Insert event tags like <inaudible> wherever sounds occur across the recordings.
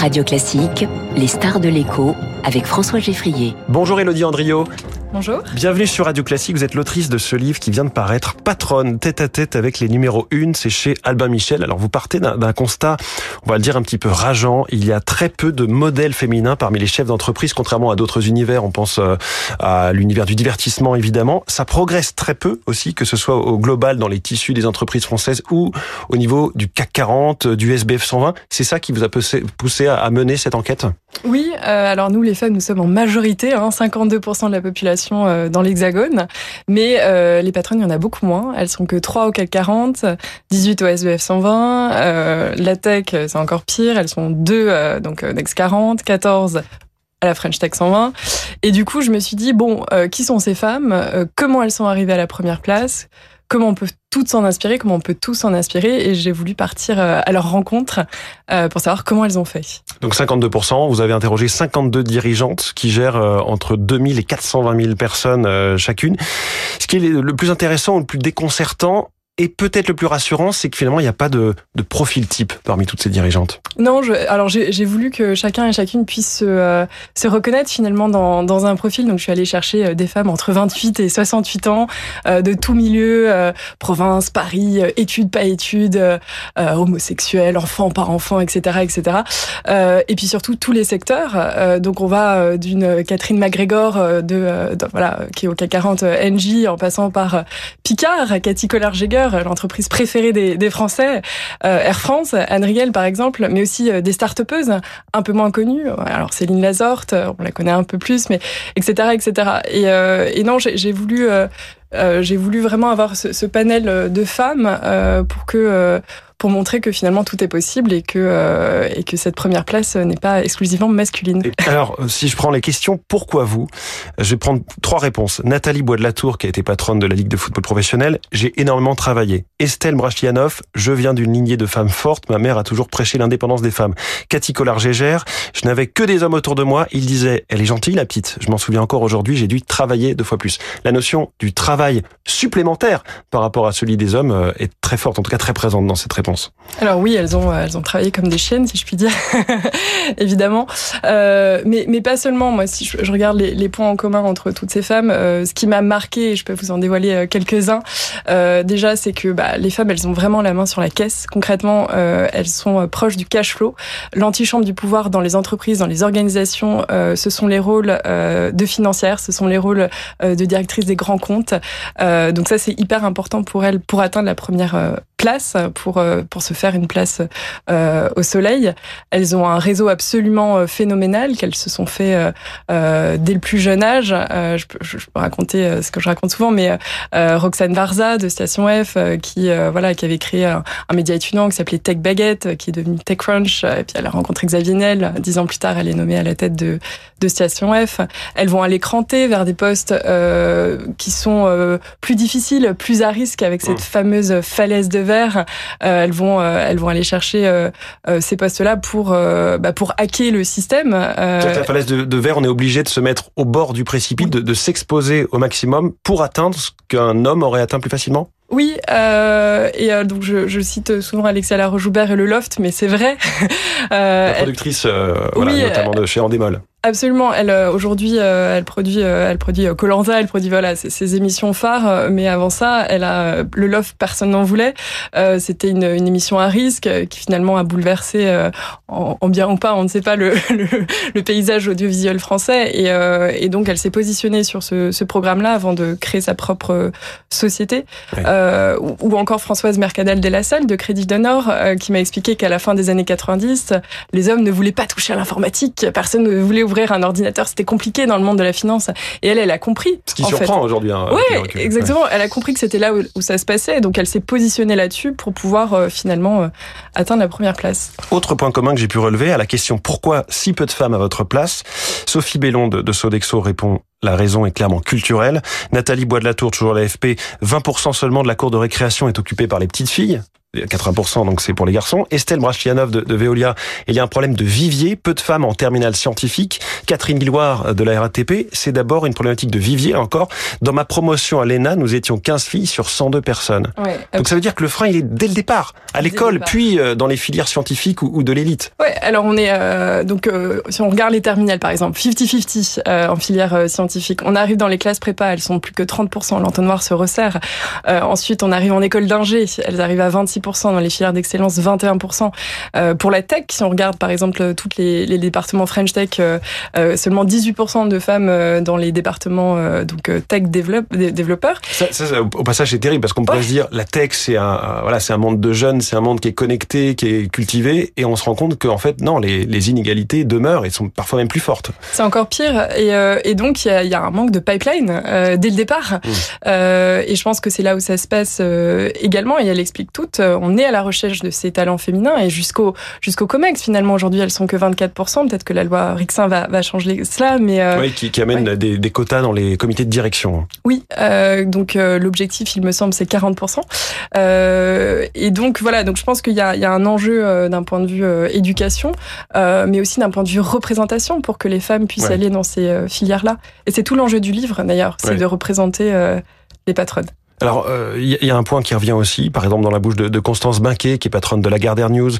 Radio Classique, les stars de l'écho avec François Geffrier. Bonjour Elodie Andrio. Bonjour. Bienvenue sur Radio Classique. Vous êtes l'autrice de ce livre qui vient de paraître, Patronne, tête à tête avec les numéros 1. C'est chez Albin Michel. Alors vous partez d'un constat, on va le dire un petit peu rageant. Il y a très peu de modèles féminins parmi les chefs d'entreprise, contrairement à d'autres univers. On pense euh, à l'univers du divertissement, évidemment. Ça progresse très peu aussi, que ce soit au global dans les tissus des entreprises françaises ou au niveau du CAC 40, du SBF 120. C'est ça qui vous a poussé à mener cette enquête? Oui. Euh, alors nous, les femmes, nous sommes en majorité, hein, 52% de la population euh, dans l'Hexagone. Mais euh, les patronnes, il y en a beaucoup moins. Elles sont que 3 au CAC 40, 18 au SBF 120. Euh, la tech, c'est encore pire. Elles sont 2 donc Next 40, 14 à la French Tech 120. Et du coup, je me suis dit, bon, qui sont ces femmes? Comment elles sont arrivées à la première place? Comment on peut toutes s'en inspirer, comment on peut tous s'en inspirer. Et j'ai voulu partir euh, à leur rencontre euh, pour savoir comment elles ont fait. Donc 52%, vous avez interrogé 52 dirigeantes qui gèrent euh, entre 2000 et 420 000 personnes chacune. Ce qui est le plus intéressant le plus déconcertant, et peut-être le plus rassurant, c'est que finalement, il n'y a pas de, de, profil type parmi toutes ces dirigeantes. Non, je, alors j'ai voulu que chacun et chacune puisse se, euh, se reconnaître finalement dans, dans, un profil. Donc je suis allée chercher euh, des femmes entre 28 et 68 ans, euh, de tout milieu, euh, province, Paris, études, pas études, homosexuels, enfants, par enfants, etc. etc. et puis surtout tous les secteurs. donc on va d'une Catherine McGregor, de, voilà, qui est au CAC 40 NJ, en passant par Picard, Cathy Collard-Jäger, l'entreprise préférée des, des Français, euh, Air France, Anne Riel par exemple, mais aussi euh, des start-upeuses un peu moins connues. Alors Céline Lazorte, on la connaît un peu plus, mais etc. etc. Et, euh, et non, j'ai voulu euh, j'ai voulu vraiment avoir ce, ce, panel de femmes euh, pour que pour montrer que finalement tout est possible et que, euh, et que cette première place n'est pas exclusivement masculine. alors, si je prends les questions, pourquoi vous? Je vais prendre trois réponses. Nathalie Bois de la Tour, qui a été patronne de la Ligue de football professionnel, j'ai énormément travaillé. Estelle Brachlianoff, je viens d'une lignée de femmes fortes, ma mère a toujours prêché l'indépendance des femmes. Cathy Collard-Gégère, je n'avais que des hommes autour de moi, ils disaient, elle est gentille la petite, je m'en souviens encore aujourd'hui, j'ai dû travailler deux fois plus. La notion du travail supplémentaire par rapport à celui des hommes euh, est très forte, en tout cas très présente dans cette réponse. Alors oui, elles ont elles ont travaillé comme des chiennes, si je puis dire, <laughs> évidemment. Euh, mais mais pas seulement. Moi, si je, regarde les, les, points en commun entre toutes ces femmes, euh, ce qui m'a marqué, et je peux vous en dévoiler euh, quelques-uns. Euh, déjà, c'est que bah, les femmes, elles ont vraiment la main sur la caisse. Concrètement, euh, elles sont proches du cash flow. L'antichambre du pouvoir dans les entreprises, dans les organisations, ce sont les rôles de financières, ce sont les rôles de directrice des grands comptes. donc ça, c'est hyper important pour elles pour atteindre la première place, pour pour se faire une place euh, au soleil. Elles ont un réseau absolument euh, phénoménal qu'elles se sont fait euh, euh, dès le plus jeune âge. Je peux, je, peux, raconter ce que je raconte souvent, mais Roxane Varza de Station F, qui voilà, qui avait créé un, un média étudiant qui s'appelait Tech Baguette, qui est devenu TechCrunch, et puis elle a rencontré Xavier Nel. Dix ans plus tard, elle est nommée à la tête de, de Station F. Elles vont aller cranter vers des postes qui sont plus difficiles, plus à risque avec cette mmh. fameuse falaise de verre. elles vont euh, elles vont aller chercher euh, euh, ces postes-là pour bah, pour hacker le système. la falaise de, verre, on est obligé de se mettre au bord du précipice, de, de s'exposer au maximum pour atteindre ce qu'un homme aurait atteint plus facilement. Oui, euh, et euh, donc je, je, cite souvent Alexia Laroche-Joubert et le Loft, mais c'est vrai. <laughs> euh, la productrice, euh, notamment de chez Endemol. Absolument. Elle euh, aujourd'hui, euh, elle produit, elle produit Colanta, elle produit voilà ses, émissions phares. Mais avant ça, elle a le Loft, personne n'en voulait. C'était une, une, émission à risque qui finalement a bouleversé, en, en, bien ou pas, on ne sait pas le, <laughs> le, le paysage audiovisuel français. Et, et donc elle s'est positionnée sur ce, ce programme-là avant de créer sa propre société. Euh, ou encore Françoise Mercadal de la Salle de Crédit d'Honneur euh, qui m'a expliqué qu'à la fin des années 90, les hommes ne voulaient pas toucher à l'informatique, personne ne voulait ouvrir un ordinateur, c'était compliqué dans le monde de la finance. Et elle, elle a compris. Ce qui surprend aujourd'hui. Hein, oui, exactement. Elle a compris que c'était là où, ça se passait, donc elle s'est positionnée là-dessus pour pouvoir euh, finalement atteindre la première place. Autre point commun que j'ai pu relever à la question pourquoi si peu de femmes à votre place, Sophie Bellon de, de Sodexo répond la raison est clairement culturelle. Nathalie Bois de la Tour, toujours l'AFP, 20% seulement de la cour de récréation est occupée par les petites filles. 80% donc c'est pour les garçons. Estelle Brachlianov de, de, Veolia, il y a un problème de vivier, peu de femmes en terminale scientifique. Catherine Guilloire de la RATP, c'est d'abord une problématique de vivier encore. Dans ma promotion à l'ENA, nous étions 15 filles sur 102 personnes. Ouais, donc ça veut dire que le frein, il est dès le départ, à l'école, puis euh, dans les filières scientifiques ou, ou de l'élite. Ouais, alors on est euh, donc euh, si on regarde les terminales par exemple, 50-50 euh, en filière euh, scientifique. On arrive dans les classes prépa, elles sont plus que 30%, l'entonnoir se resserre. ensuite, on arrive en école d'ingé, elles arrivent à 26 dans les filières d'excellence, 21%. Euh, pour la tech, si on regarde par exemple toutes les, les départements French Tech, euh, euh seulement 18% de femmes euh, dans les départements euh, donc tech développeurs. Ça, ça, au passage, c'est terrible parce qu'on pourrait se dire la tech, c'est un voilà, c'est un monde de jeunes, c'est un monde qui est connecté, qui est cultivé, et on se rend compte qu'en fait non, les, les, inégalités demeurent et sont parfois même plus fortes. C'est encore pire, et, et donc il y a, y a, un manque de pipeline dès le départ. Mmh. et je pense que c'est là où ça se passe également, et elle explique tout on est à la recherche de ces talents féminins et jusqu'au jusqu'au Comex finalement aujourd'hui elles sont que 24%. Peut-être que la loi Rixin va, va changer cela, mais euh, oui, qui, qui amène des, des, quotas dans les comités de direction. Oui, euh, donc euh, l'objectif, il me semble, c'est 40%. Euh, et donc voilà, donc je pense qu'il y a, il y a un enjeu euh, d'un point de vue éducation, mais aussi d'un point de vue représentation pour que les femmes puissent ouais. aller dans ces filières-là. Et c'est tout l'enjeu du livre d'ailleurs, c'est ouais. de représenter les patronnes. Alors, il euh, y, a un point qui revient aussi, par exemple dans la bouche de, de Constance Binquet, qui est patronne de la Gardère News.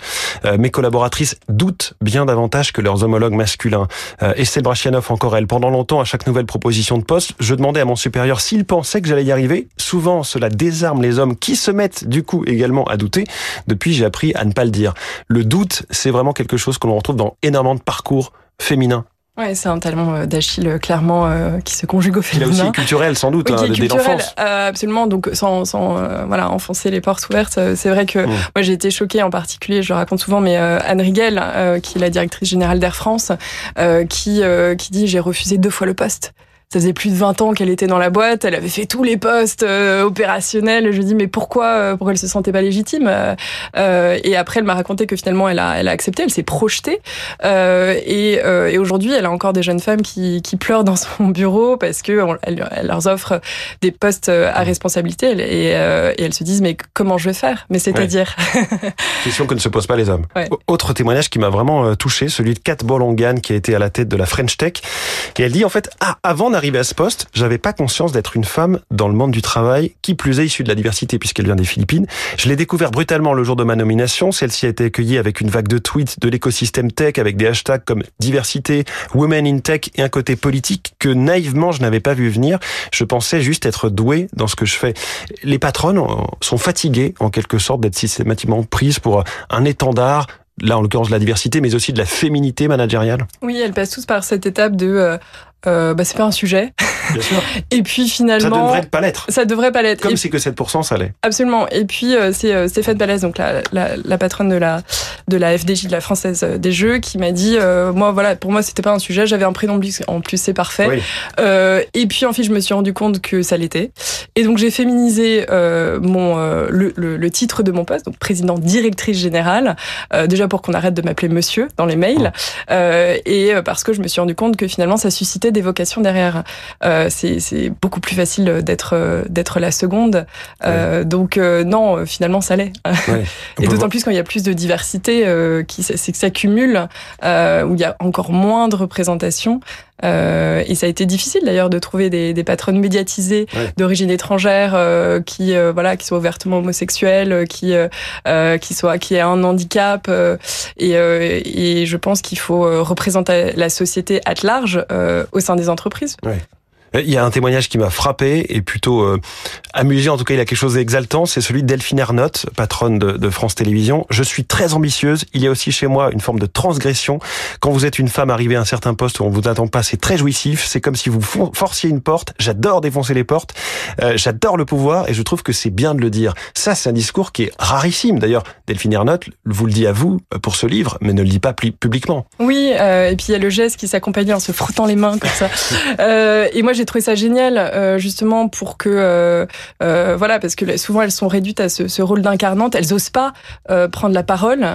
Euh, mes collaboratrices doutent bien davantage que leurs homologues masculins. Euh, Estelle Brachianoff, encore elle. Pendant longtemps, à chaque nouvelle proposition de poste, je demandais à mon supérieur s'il pensait que j'allais y arriver. Souvent, cela désarme les hommes qui se mettent du coup également à douter. Depuis, j'ai appris à ne pas le dire. Le doute, c'est vraiment quelque chose que l'on retrouve dans énormément de parcours féminins Ouais, c'est un talent euh, d'Achille euh, clairement euh, qui se conjugue au féminin. Il est aussi culturel sans doute, oui, hein, dès l'enfance. Euh, absolument, donc sans, sans euh, voilà enfoncer les portes ouvertes. C'est vrai que mmh. moi j'ai été choquée en particulier, je le raconte souvent, mais Anne Riguel, qui est la directrice générale d'Air France, qui qui dit j'ai refusé deux fois le poste ça faisait plus de 20 ans qu'elle était dans la boîte, elle avait fait tous les postes euh, opérationnels. Je dis mais pourquoi euh, pourquoi elle se sentait pas légitime euh, Et après elle m'a raconté que finalement elle a elle a accepté, elle s'est projetée. Euh, et, euh, et aujourd'hui elle a encore des jeunes femmes qui, qui pleurent dans son bureau parce que on, elle, elle, leur offre des postes à responsabilité et, euh, et elles se disent mais comment je vais faire? Mais c'est-à-dire ouais. <laughs> question que ne se posent pas les hommes. Ouais. Autre témoignage qui m'a vraiment touché, celui de Kat Bolongan qui a été à la tête de la French Tech et elle dit en fait ah avant arrivé à ce poste, j'avais pas conscience d'être une femme dans le monde du travail, qui plus est issue de la diversité puisqu'elle vient des Philippines. Je l'ai découvert brutalement le jour de ma nomination. Celle-ci a été accueillie avec une vague de tweets de l'écosystème tech avec des hashtags comme diversité, women in tech et un côté politique que naïvement je n'avais pas vu venir. Je pensais juste être douée dans ce que je fais. Les patronnes sont fatiguées en quelque sorte d'être systématiquement prises pour un étendard là en l'occurrence de la diversité, mais aussi de la féminité managériale Oui, elles passent tous par cette étape de euh, euh, bah, c'est pas un sujet. Bien sûr. <laughs> Et puis finalement, ça devrait pas l'être. Ça devrait pas l'être. Comme c'est que 7%, ça l'est. Absolument. Et puis euh, c'est euh, Stéphane Balès, donc la, la, la, patronne de la de la FDJ de la Française des Jeux, qui m'a dit, euh, moi voilà, pour moi c'était pas un sujet, j'avais un prénom en plus, c'est parfait. Oui. Euh, et puis en fait, je me suis rendu compte que ça l'était. Et donc j'ai féminisé euh, mon le, le, le, titre de mon poste, donc président directrice générale, déjà pour qu'on arrête de m'appeler Monsieur dans les mails, oh. et parce que je me suis rendu compte que finalement ça suscitait des vocations derrière. Euh, c'est beaucoup plus facile d'être d'être la seconde. Euh, Donc euh, non, finalement ça l'est. Ouais. <laughs> Et d'autant plus quand il y a plus de diversité euh, qui s'accumule, euh, où il y a encore moins de représentation. Euh, et ça a été difficile d'ailleurs de trouver des, des patronnes médiatisées ouais. d'origine étrangère euh, qui euh, voilà qui soient ouvertement homosexuelles, qui euh, qui soient qui aient un handicap. et, et je pense qu'il faut représenter la société at large au sein des entreprises. Ouais. Il y a un témoignage qui m'a frappé et plutôt euh, amusé, en tout cas il a quelque chose d'exaltant, c'est celui de Delphine Ernotte, patronne de, de, France Télévisions. Je suis très ambitieuse, il y a aussi chez moi une forme de transgression. Quand vous êtes une femme arrivée à un certain poste où on vous attend pas, c'est très jouissif, c'est comme si vous forciez une porte, j'adore défoncer les portes, euh, j'adore le pouvoir et je trouve que c'est bien de le dire. Ça c'est un discours qui est rarissime. D'ailleurs, Delphine Ernotte vous le dit à vous euh, pour ce livre, mais ne le dit pas publiquement. Oui, euh, et puis il y a le geste qui s'accompagnait en se frottant les mains comme ça. <laughs> Euh, et moi j'ai trouvé ça génial, justement, pour que, voilà, parce que souvent elles sont réduites à ce, rôle d'incarnante, elles osent pas prendre la parole,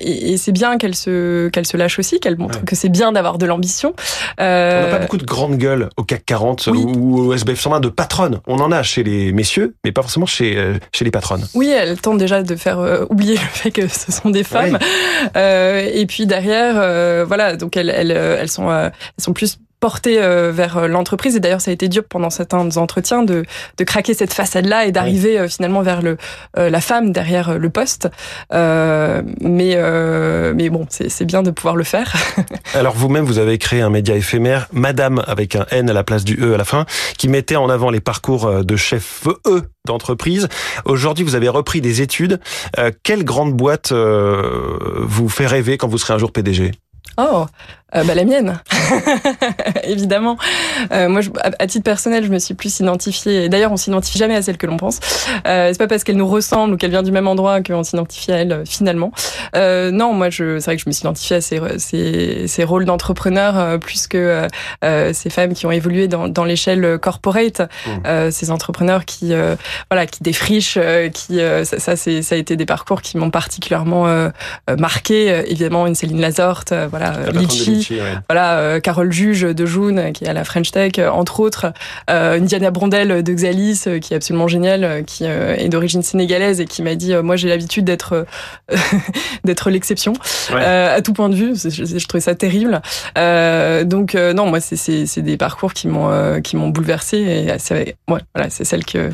et, c'est bien qu'elles se, qu'elles se lâchent aussi, qu'elles montrent que c'est bien d'avoir de l'ambition. On n'a pas beaucoup de grandes gueules au CAC 40 ou au SBF 120 de patronnes. On en a chez les messieurs, mais pas forcément chez, chez les patronnes. Oui, elles tentent déjà de faire oublier le fait que ce sont des femmes. et puis derrière, voilà, donc elles, elles, elles sont, elles sont plus porté euh, vers euh, l'entreprise. Et d'ailleurs, ça a été dur pendant certains entretiens de, de craquer cette façade-là et d'arriver euh, finalement vers le, la femme derrière le poste. Euh, mais, euh, mais bon, c'est bien de pouvoir le faire. <laughs> Alors vous-même, vous avez créé un média éphémère, Madame, avec un N à la place du E à la fin, qui mettait en avant les parcours de chef E d'entreprise. Aujourd'hui, vous avez repris des études. quelle grande boîte vous fait rêver quand vous serez un jour PDG Oh, euh, bah, la mienne, <laughs> évidemment. Euh, moi, je, à, titre personnel, je me suis plus identifiée. D'ailleurs, on s'identifie jamais à celle que l'on pense. Euh, c'est pas parce qu'elle nous ressemble ou qu'elle vient du même endroit qu'on s'identifie à elle euh, finalement. Euh, non, moi, je, c'est vrai que je me suis identifiée à ces, ces, ces rôles d'entrepreneur euh, plus que ces femmes qui ont évolué dans, dans l'échelle corporate. Mmh. ces entrepreneurs qui, voilà, qui défrichent, qui, ça, ça, c'est, ça a été des parcours qui m'ont particulièrement marqué. évidemment, une Céline Lazorte, voilà, Litchi voilà, euh, Carole Juge de June, qui est à la French Tech, euh, entre autres, euh, Diana Brondel de Xalis, qui est absolument géniale, qui est d'origine sénégalaise et qui m'a dit, moi j'ai l'habitude d'être <laughs> d'être l'exception à tout point de vue. Je, je, trouvais ça terrible. donc non, moi c'est des parcours qui m'ont qui m'ont bouleversé et c'est voilà, c'est celle que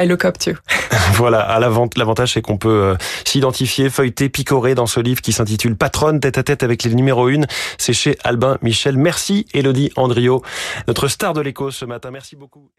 I look up <laughs> voilà, l'avantage, c'est qu'on peut euh, s'identifier, feuilleter, picorer dans ce livre qui s'intitule Patronne, tête à tête avec les numéros 1. C'est chez Albin Michel. Merci, Elodie Andriot, notre star de l'écho ce matin. Merci beaucoup.